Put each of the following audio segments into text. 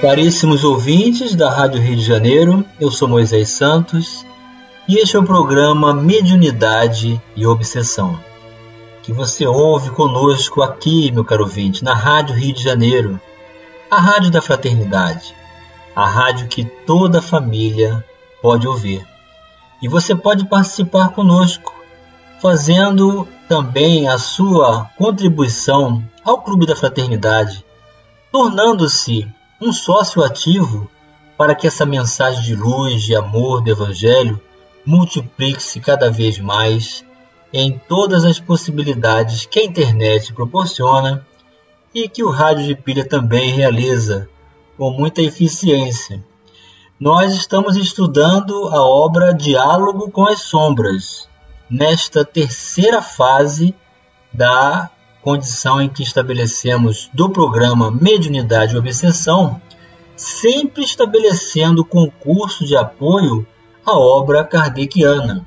Caríssimos ouvintes da Rádio Rio de Janeiro, eu sou Moisés Santos e este é o programa Mediunidade e Obsessão, que você ouve conosco aqui, meu caro ouvinte, na Rádio Rio de Janeiro, a Rádio da Fraternidade, a rádio que toda família pode ouvir. E você pode participar conosco, fazendo também a sua contribuição ao Clube da Fraternidade, tornando-se um sócio ativo para que essa mensagem de luz, de amor do Evangelho multiplique-se cada vez mais em todas as possibilidades que a internet proporciona e que o rádio de pilha também realiza com muita eficiência. Nós estamos estudando a obra Diálogo com as Sombras, nesta terceira fase da condição em que estabelecemos do programa Mediunidade e Obsessão, sempre estabelecendo concurso de apoio à obra kardeciana.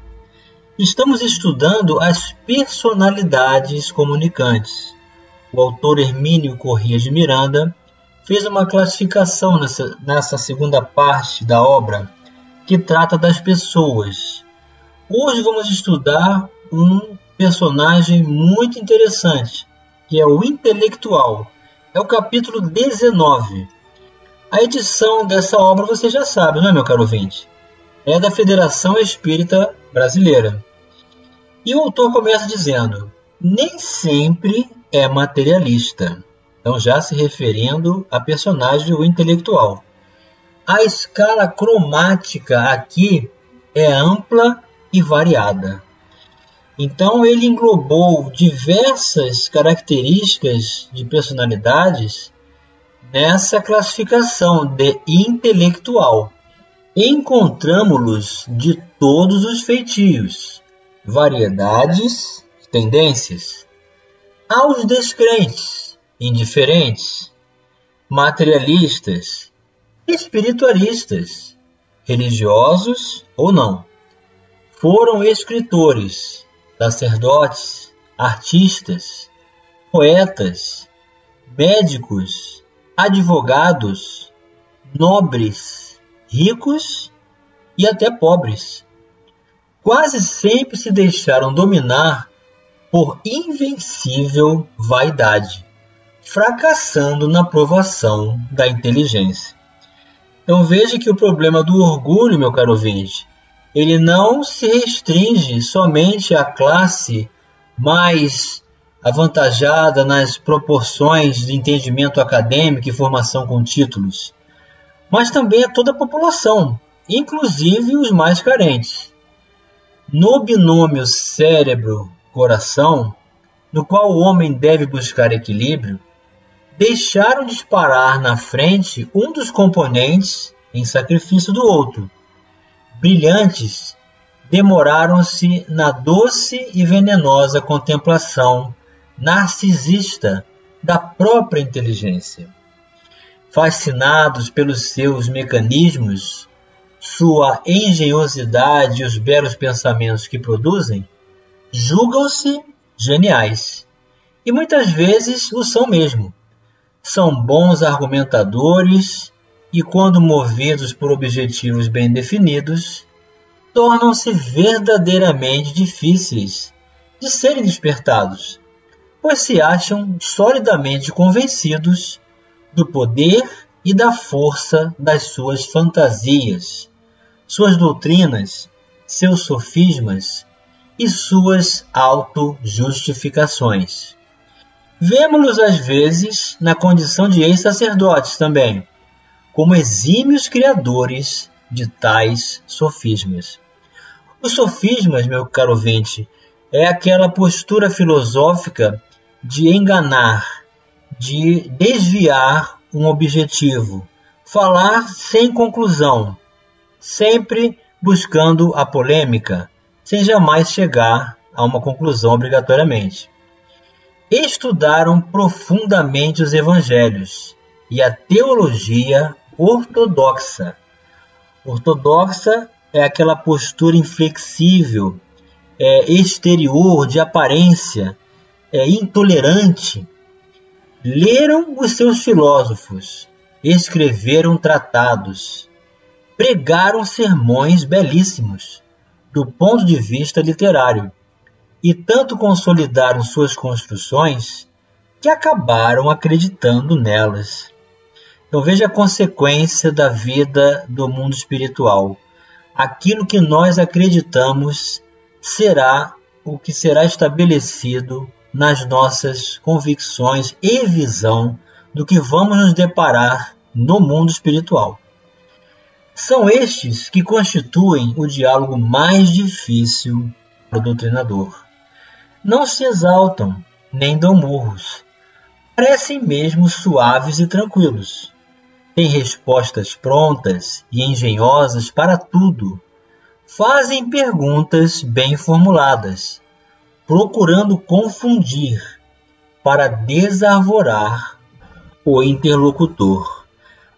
Estamos estudando as personalidades comunicantes. O autor Hermínio Corrêa de Miranda fez uma classificação nessa, nessa segunda parte da obra que trata das pessoas. Hoje vamos estudar um personagem muito interessante, que é o intelectual. É o capítulo 19. A edição dessa obra você já sabe, não é, meu caro ouvinte? É da Federação Espírita Brasileira. E o autor começa dizendo: nem sempre é materialista. Então, já se referindo a personagem o intelectual. A escala cromática aqui é ampla e variada. Então ele englobou diversas características de personalidades nessa classificação de intelectual. Encontramos-los de todos os feitios, variedades, tendências. Aos descrentes, indiferentes, materialistas, espiritualistas, religiosos ou não. Foram escritores, sacerdotes, artistas, poetas, médicos, advogados, nobres, ricos e até pobres. Quase sempre se deixaram dominar por invencível vaidade, fracassando na provação da inteligência. Então veja que o problema do orgulho, meu caro ouvinte, ele não se restringe somente à classe mais avantajada nas proporções de entendimento acadêmico e formação com títulos, mas também a toda a população, inclusive os mais carentes. No binômio cérebro-coração, no qual o homem deve buscar equilíbrio, deixaram disparar na frente um dos componentes em sacrifício do outro brilhantes, demoraram-se na doce e venenosa contemplação narcisista da própria inteligência. Fascinados pelos seus mecanismos, sua engenhosidade e os belos pensamentos que produzem, julgam-se geniais. E muitas vezes o são mesmo. São bons argumentadores e, quando movidos por objetivos bem definidos, tornam-se verdadeiramente difíceis de serem despertados, pois se acham solidamente convencidos do poder e da força das suas fantasias, suas doutrinas, seus sofismas e suas auto-justificações. Vemos-los às vezes na condição de ex-sacerdotes também, como exímios criadores de tais sofismas. Os sofismas, meu caro ouvinte, é aquela postura filosófica de enganar, de desviar um objetivo, falar sem conclusão, sempre buscando a polêmica, sem jamais chegar a uma conclusão obrigatoriamente. Estudaram profundamente os evangelhos e a teologia ortodoxa. Ortodoxa é aquela postura inflexível, é, exterior, de aparência, é, intolerante. Leram os seus filósofos, escreveram tratados, pregaram sermões belíssimos do ponto de vista literário e tanto consolidaram suas construções que acabaram acreditando nelas. Então veja a consequência da vida do mundo espiritual. Aquilo que nós acreditamos será o que será estabelecido nas nossas convicções e visão do que vamos nos deparar no mundo espiritual. São estes que constituem o diálogo mais difícil para o doutrinador. Não se exaltam, nem dão murros. Parecem mesmo suaves e tranquilos. Têm respostas prontas e engenhosas para tudo. Fazem perguntas bem formuladas, procurando confundir para desarvorar o interlocutor.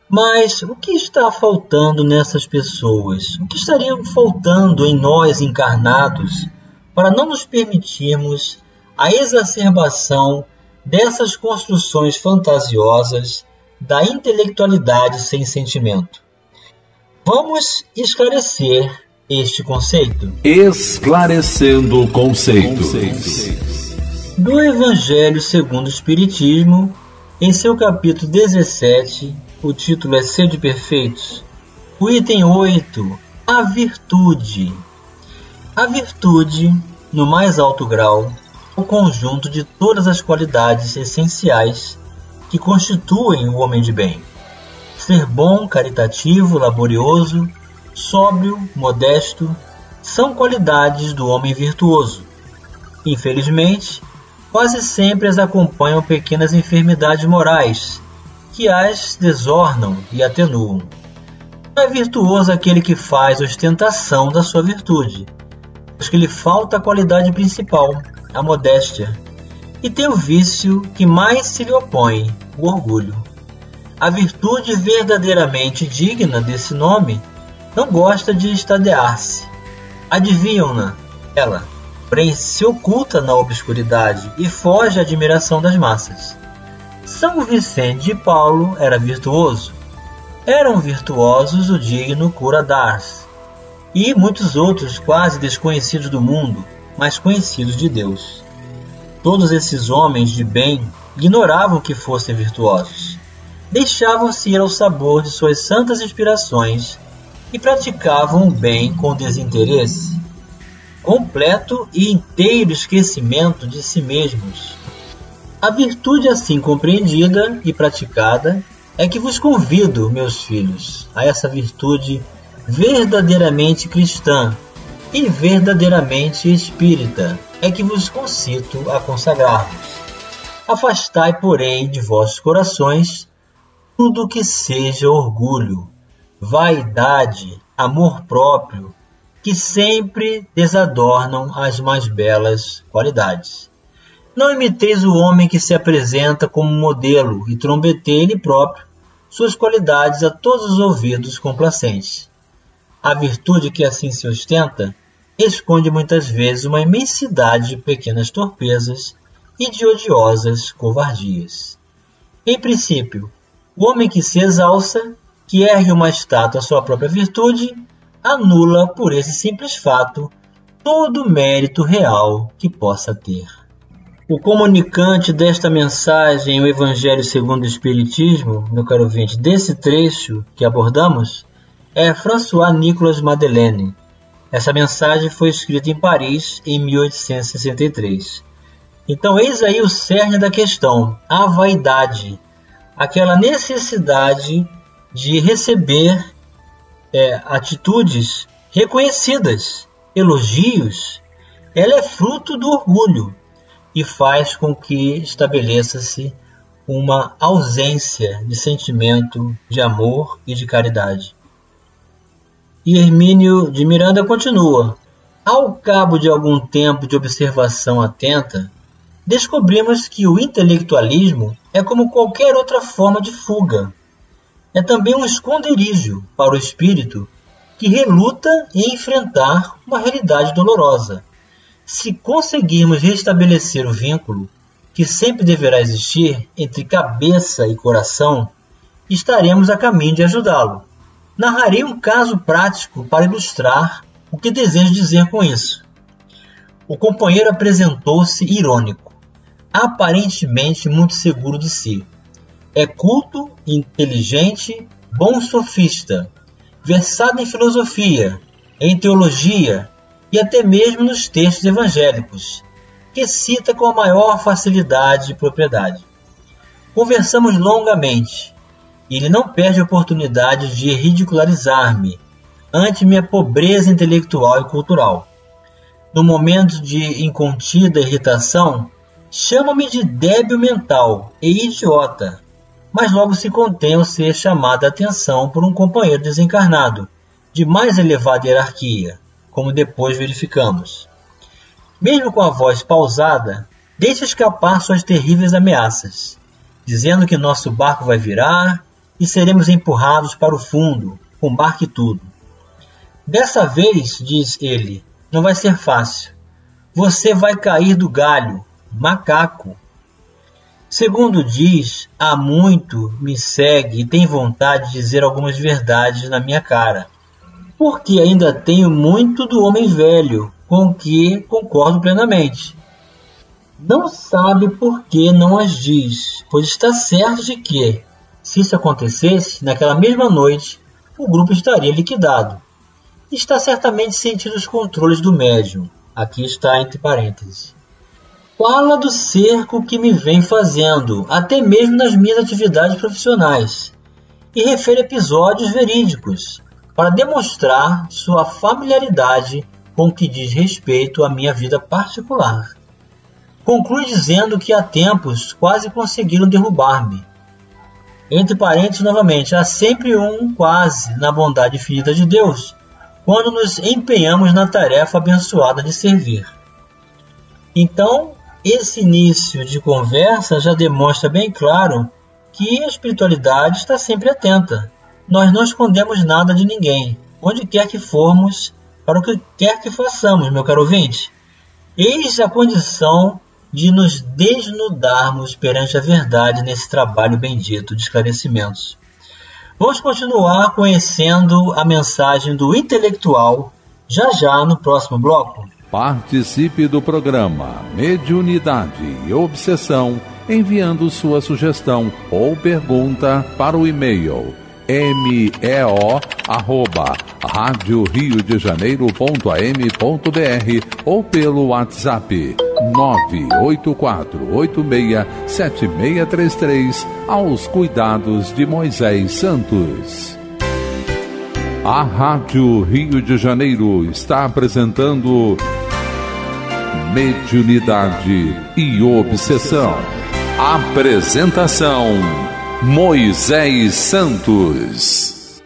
Mas o que está faltando nessas pessoas? O que estaria faltando em nós encarnados para não nos permitirmos a exacerbação dessas construções fantasiosas da intelectualidade sem sentimento? Vamos esclarecer este conceito. Esclarecendo conceitos. Do Evangelho segundo o Espiritismo, em seu capítulo 17, o título é Sede Perfeitos. O item 8, a virtude. A virtude, no mais alto grau, é o conjunto de todas as qualidades essenciais que constituem o homem de bem. Ser bom, caritativo, laborioso, sóbrio, modesto, são qualidades do homem virtuoso. Infelizmente, quase sempre as acompanham pequenas enfermidades morais, que as desornam e atenuam. Não é virtuoso aquele que faz ostentação da sua virtude, pois que lhe falta a qualidade principal, a modéstia, e tem o vício que mais se lhe opõe, o orgulho. A virtude verdadeiramente digna desse nome não gosta de estadear-se. Adivinham-na, ela, porém se oculta na obscuridade e foge à admiração das massas. São Vicente de Paulo era virtuoso. Eram virtuosos o digno cura d'Ars e muitos outros quase desconhecidos do mundo, mas conhecidos de Deus. Todos esses homens de bem ignoravam que fossem virtuosos. Deixavam-se ir ao sabor de suas santas inspirações e praticavam o bem com desinteresse completo e inteiro esquecimento de si mesmos. A virtude assim compreendida e praticada é que vos convido, meus filhos, a essa virtude verdadeiramente cristã e verdadeiramente espírita, é que vos concito a consagrar-vos. Afastai, porém, de vossos corações tudo que seja orgulho, vaidade, amor próprio, que sempre desadornam as mais belas qualidades. Não imiteis o homem que se apresenta como modelo e trombeteie ele próprio suas qualidades a todos os ouvidos complacentes. A virtude que assim se ostenta esconde muitas vezes uma imensidade de pequenas torpezas e de odiosas covardias. Em princípio, o homem que se exalça, que ergue uma estátua à sua própria virtude, anula por esse simples fato todo mérito real que possa ter. O comunicante desta mensagem, o Evangelho segundo o Espiritismo, meu caro ouvinte, desse trecho que abordamos, é François Nicolas Madeleine. Essa mensagem foi escrita em Paris em 1863. Então, eis aí o cerne da questão: a vaidade, aquela necessidade de receber é, atitudes reconhecidas, elogios, ela é fruto do orgulho e faz com que estabeleça-se uma ausência de sentimento de amor e de caridade. E Hermínio de Miranda continua: Ao cabo de algum tempo de observação atenta, descobrimos que o intelectualismo é como qualquer outra forma de fuga. É também um esconderijo para o espírito que reluta em enfrentar uma realidade dolorosa. Se conseguirmos restabelecer o vínculo que sempre deverá existir entre cabeça e coração, estaremos a caminho de ajudá-lo. Narrarei um caso prático para ilustrar o que desejo dizer com isso. O companheiro apresentou-se irônico aparentemente muito seguro de si. É culto, inteligente, bom sofista, versado em filosofia, em teologia e até mesmo nos textos evangélicos, que cita com a maior facilidade e propriedade. Conversamos longamente, ele não perde a oportunidade de ridicularizar-me ante minha pobreza intelectual e cultural. No momento de incontida irritação, Chama-me de débil mental e idiota, mas logo se contém ao ser chamada a atenção por um companheiro desencarnado, de mais elevada hierarquia, como depois verificamos. Mesmo com a voz pausada, deixa escapar suas terríveis ameaças, dizendo que nosso barco vai virar e seremos empurrados para o fundo, com barco e tudo. Dessa vez, diz ele, não vai ser fácil. Você vai cair do galho macaco. Segundo diz, há muito me segue e tem vontade de dizer algumas verdades na minha cara, porque ainda tenho muito do homem velho, com que concordo plenamente. Não sabe por que não as diz, pois está certo de que, se isso acontecesse, naquela mesma noite, o grupo estaria liquidado. Está certamente sentindo os controles do médium. Aqui está entre parênteses. Fala do cerco que me vem fazendo, até mesmo nas minhas atividades profissionais, e refere episódios verídicos para demonstrar sua familiaridade com o que diz respeito à minha vida particular. Conclui dizendo que há tempos quase conseguiram derrubar-me. Entre parênteses, novamente, há sempre um quase na bondade infinita de Deus, quando nos empenhamos na tarefa abençoada de servir. Então, esse início de conversa já demonstra bem claro que a espiritualidade está sempre atenta. Nós não escondemos nada de ninguém, onde quer que formos, para o que quer que façamos, meu caro ouvinte. Eis a condição de nos desnudarmos perante a verdade nesse trabalho bendito de esclarecimentos. Vamos continuar conhecendo a mensagem do intelectual já já no próximo bloco. Participe do programa Mediunidade e Obsessão enviando sua sugestão ou pergunta para o e-mail meo arroba rádio Rio de Janeiro.am.br ou pelo WhatsApp 984867633 aos cuidados de Moisés Santos. A Rádio Rio de Janeiro está apresentando Mediunidade e Obsessão. Apresentação: Moisés Santos.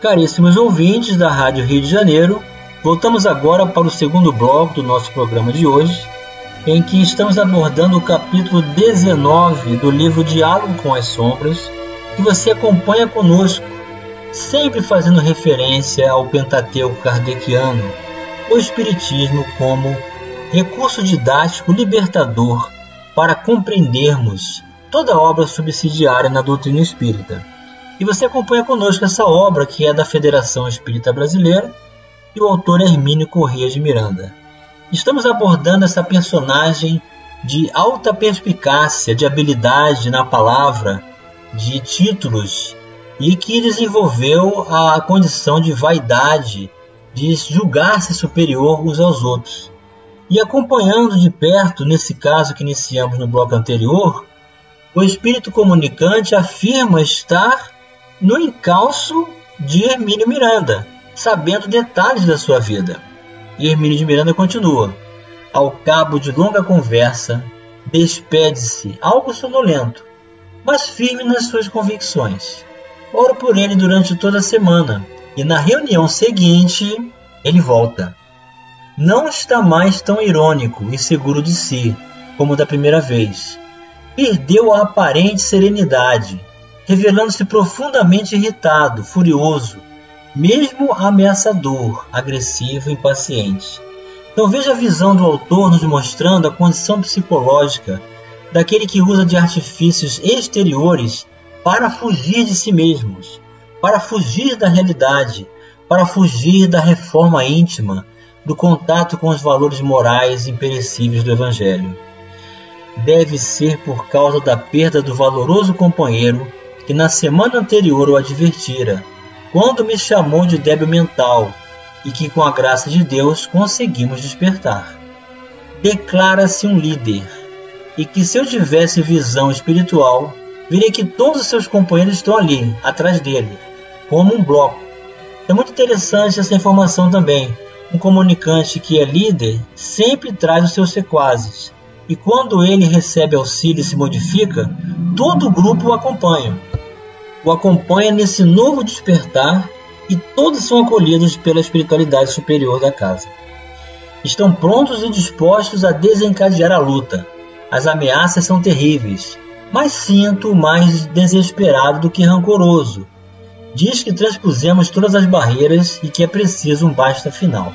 Caríssimos ouvintes da Rádio Rio de Janeiro, voltamos agora para o segundo bloco do nosso programa de hoje, em que estamos abordando o capítulo 19 do livro Diálogo com as Sombras, que você acompanha conosco, sempre fazendo referência ao Pentateuco kardeciano, o Espiritismo como recurso didático libertador para compreendermos toda a obra subsidiária na doutrina espírita. E você acompanha conosco essa obra que é da Federação Espírita Brasileira e o autor é Hermínio Corrêa de Miranda. Estamos abordando essa personagem de alta perspicácia, de habilidade na palavra, de títulos e que desenvolveu a condição de vaidade, de julgar-se superior uns aos outros. E acompanhando de perto, nesse caso que iniciamos no bloco anterior, o espírito comunicante afirma estar no encalço de Hermínio Miranda, sabendo detalhes da sua vida. E Hermínio de Miranda continua. Ao cabo de longa conversa, despede-se, algo sonolento, mas firme nas suas convicções. Oro por ele durante toda a semana, E na reunião seguinte, ele volta. Não está mais tão irônico e seguro de si como da primeira vez. Perdeu a aparente serenidade, revelando-se profundamente irritado, furioso, mesmo ameaçador, agressivo e impaciente. Então veja a visão do autor nos mostrando a condição psicológica daquele que usa de artifícios exteriores para fugir de si mesmos, para fugir da realidade, para fugir da reforma íntima, do contato com os valores morais imperecíveis do Evangelho. Deve ser por causa da perda do valoroso companheiro que na semana anterior o advertira, quando me chamou de débil mental e que, com a graça de Deus, conseguimos despertar. Declara-se um líder, e que se eu tivesse visão espiritual, virei que todos os seus companheiros estão ali, atrás dele, como um bloco. É muito interessante essa informação também. Um comunicante que é líder sempre traz os seus sequazes, e quando ele recebe auxílio e se modifica, todo o grupo o acompanha. O acompanha nesse novo despertar e todos são acolhidos pela espiritualidade superior da casa. Estão prontos e dispostos a desencadear a luta. As ameaças são terríveis, mas sinto mais desesperado do que rancoroso. Diz que transpusemos todas as barreiras e que é preciso um basta final.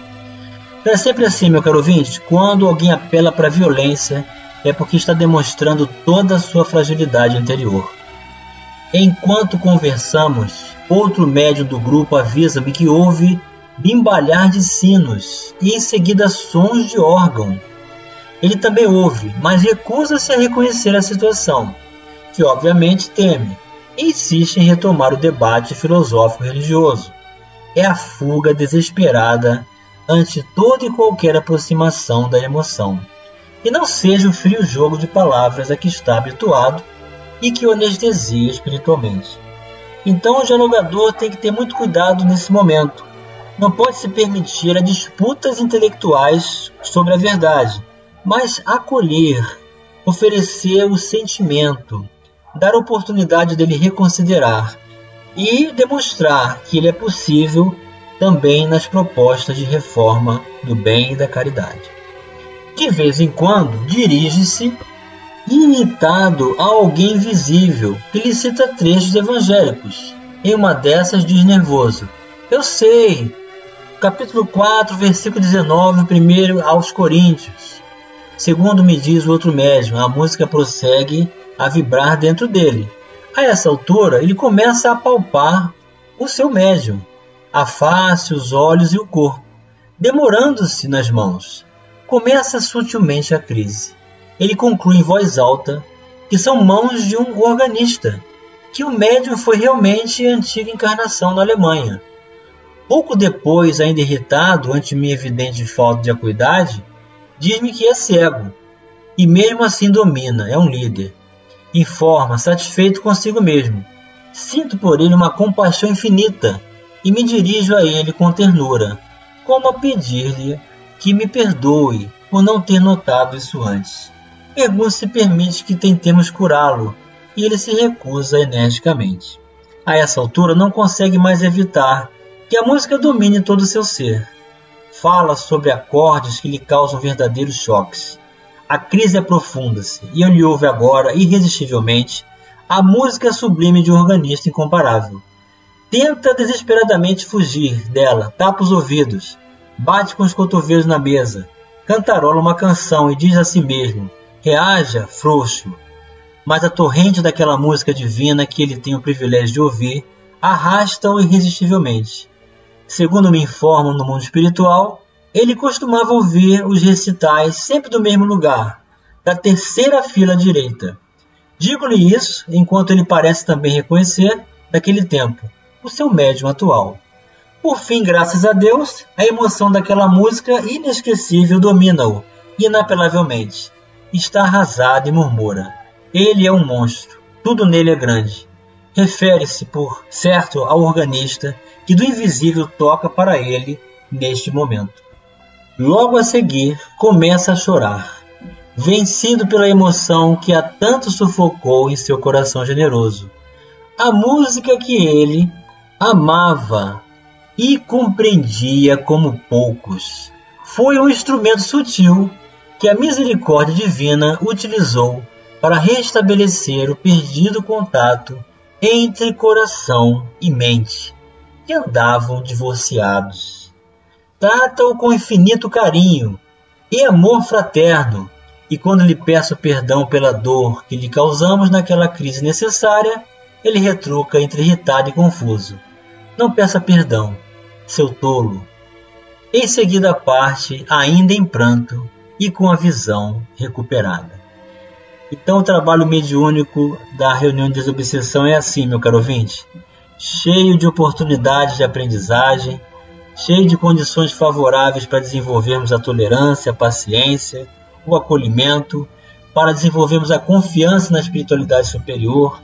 É sempre assim, meu caro ouvinte, quando alguém apela para a violência, é porque está demonstrando toda a sua fragilidade interior. Enquanto conversamos, outro médium do grupo avisa-me que houve bimbalhar de sinos e em seguida sons de órgão. Ele também ouve, mas recusa-se a reconhecer a situação que obviamente teme, e insiste em retomar o debate filosófico religioso. É a fuga desesperada ante toda e qualquer aproximação da emoção, e não seja o frio jogo de palavras a que está habituado e que o anestesia espiritualmente. Então o dialogador tem que ter muito cuidado nesse momento. Não pode se permitir a disputas intelectuais sobre a verdade, mas acolher, oferecer o sentimento, dar oportunidade dele reconsiderar e demonstrar que ele é possível também nas propostas de reforma do bem e da caridade. De vez em quando, dirige-se irritado a alguém visível que lhe cita trechos evangélicos. Em uma dessas diz nervoso: Eu sei, capítulo 4, versículo 19, primeiro aos Coríntios. Segundo me diz o outro médium, a música prossegue a vibrar dentro dele. A essa altura, ele começa a palpar o seu médium, a face, os olhos e o corpo, demorando-se nas mãos. Começa sutilmente a crise. Ele conclui em voz alta que são mãos de um organista, que o médium foi realmente a antiga encarnação na Alemanha. Pouco depois, ainda irritado ante minha evidente falta de acuidade, diz-me que é cego, e mesmo assim domina, é um líder informa, satisfeito consigo mesmo. Sinto por ele uma compaixão infinita e me dirijo a ele com ternura, como a pedir-lhe que me perdoe por não ter notado isso antes. Pergunto se permite que tentemos curá-lo e ele se recusa energicamente. A essa altura não consegue mais evitar que a música domine todo o seu ser. Fala sobre acordes que lhe causam verdadeiros choques a crise aprofunda-se e ele ouve agora, irresistivelmente, a música sublime de um organista incomparável. Tenta desesperadamente fugir dela, tapa os ouvidos, bate com os cotovelos na mesa, cantarola uma canção e diz a si mesmo: reaja, frouxo. Mas a torrente daquela música divina que ele tem o privilégio de ouvir arrasta-o irresistivelmente. Segundo me informam no mundo espiritual, ele costumava ouvir os recitais sempre do mesmo lugar, da terceira fila direita. Digo-lhe isso enquanto ele parece também reconhecer, daquele tempo, o seu médium atual. Por fim, graças a Deus, a emoção daquela música inesquecível domina-o, inapelavelmente. Está arrasado e murmura. Ele é um monstro, tudo nele é grande. Refere-se, por certo, ao organista que do invisível toca para ele neste momento. Logo a seguir, começa a chorar, vencido pela emoção que a tanto sufocou em seu coração generoso. A música que ele amava e compreendia como poucos. Foi um instrumento sutil que a misericórdia divina utilizou para restabelecer o perdido contato entre coração e mente, que andavam divorciados. Trata-o com infinito carinho e amor fraterno, e quando lhe peço perdão pela dor que lhe causamos naquela crise necessária, ele retruca entre irritado e confuso. Não peça perdão, seu tolo. Em seguida parte, ainda em pranto e com a visão recuperada. Então o trabalho mediúnico da reunião de desobsessão é assim, meu caro ouvinte, cheio de oportunidades de aprendizagem, cheio de condições favoráveis para desenvolvermos a tolerância, a paciência, o acolhimento, para desenvolvermos a confiança na espiritualidade superior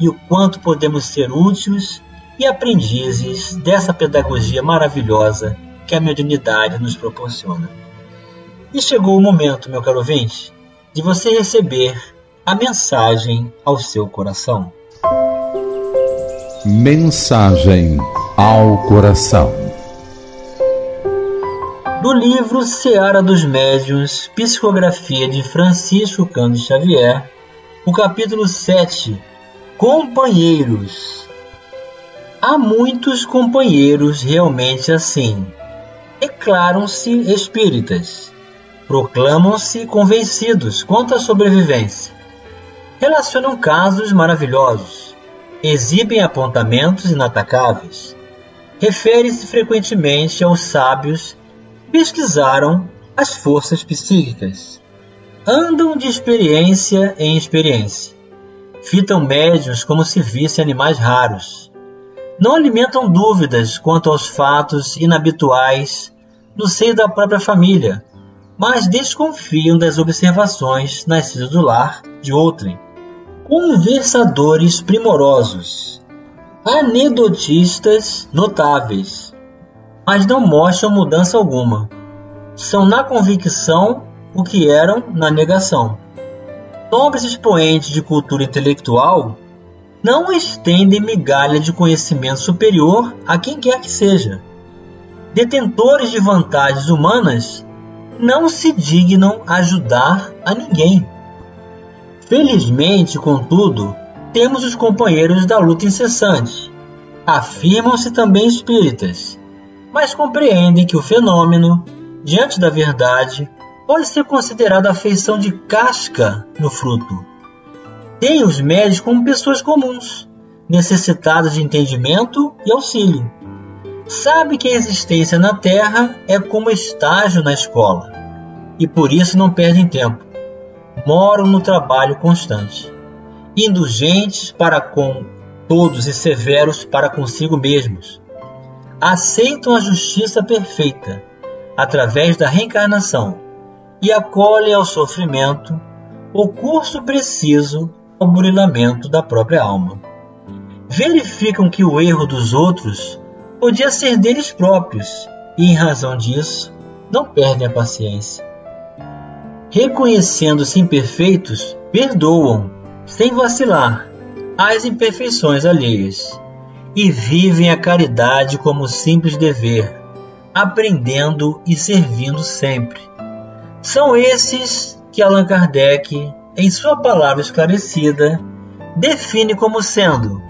e o quanto podemos ser úteis e aprendizes dessa pedagogia maravilhosa que a mediunidade nos proporciona. E chegou o momento, meu caro ouvinte, de você receber a mensagem ao seu coração. Mensagem ao coração. Do livro Seara dos Médiuns, Psicografia de Francisco Cândido Xavier, o capítulo 7, Companheiros. Há muitos companheiros realmente assim. Declaram-se espíritas, proclamam-se convencidos quanto à sobrevivência, relacionam casos maravilhosos, exibem apontamentos inatacáveis, refere-se frequentemente aos sábios. Que pesquisaram as forças psíquicas, andam de experiência em experiência, fitam médios como se vissem animais raros, não alimentam dúvidas quanto aos fatos inabituais no seio da própria família, mas desconfiam das observações nascidas do lar de outrem. Conversadores primorosos, anedotistas notáveis, mas não mostram mudança alguma. São na convicção o que eram na negação. Nobres expoentes de cultura intelectual não estendem migalha de conhecimento superior a quem quer que seja. Detentores de vantagens humanas não se dignam ajudar a ninguém. Felizmente, contudo, temos os companheiros da luta incessante. Afirmam-se também espíritas, mas compreendem que o fenômeno, diante da verdade, pode ser considerado a feição de casca no fruto tem os médicos como pessoas comuns, necessitadas de entendimento e auxílio. Sabe que a existência na Terra é como estágio na escola e por isso não perdem tempo. Moram no trabalho constante, indulgentes para com todos e severos para consigo mesmos. Aceitam a justiça perfeita através da reencarnação e acolhem ao sofrimento o curso preciso ao burilamento da própria alma. Verificam que o erro dos outros podia ser deles próprios e, em razão disso, não perdem a paciência. Reconhecendo-se imperfeitos, perdoam, sem vacilar, as imperfeições alheias e vivem a caridade como simples dever, aprendendo e servindo sempre. São esses que Allan Kardec em sua palavra esclarecida, define como sendo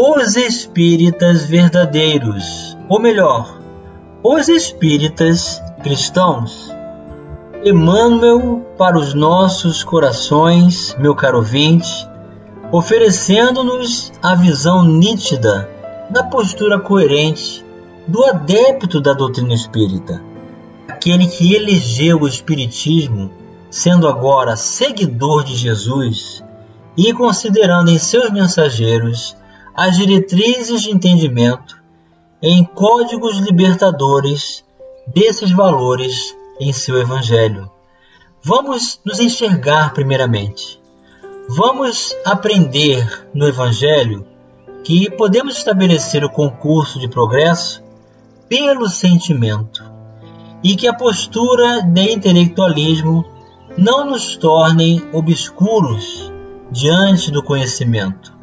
os espíritas verdadeiros, ou melhor, os espíritas cristãos. Emmanuel para os nossos corações, meu caro ouvinte, oferecendo-nos a visão nítida da postura coerente do adepto da doutrina espírita, aquele que elegeu o espiritismo sendo agora seguidor de Jesus e considerando em seus mensageiros as diretrizes de entendimento em códigos libertadores desses valores em seu Evangelho. Vamos nos enxergar primeiramente. Vamos aprender no Evangelho que podemos estabelecer o concurso de progresso pelo sentimento e que a postura de intelectualismo não nos tornem obscuros diante do conhecimento,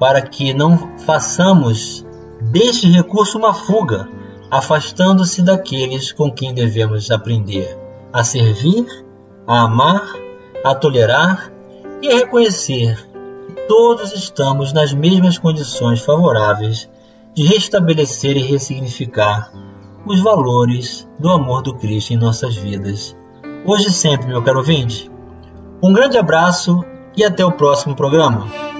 para que não façamos deste recurso uma fuga, afastando-se daqueles com quem devemos aprender a servir, a amar, a tolerar e a reconhecer todos estamos nas mesmas condições favoráveis de restabelecer e ressignificar os valores do amor do Cristo em nossas vidas. Hoje e sempre, meu caro ouvinte. Um grande abraço e até o próximo programa.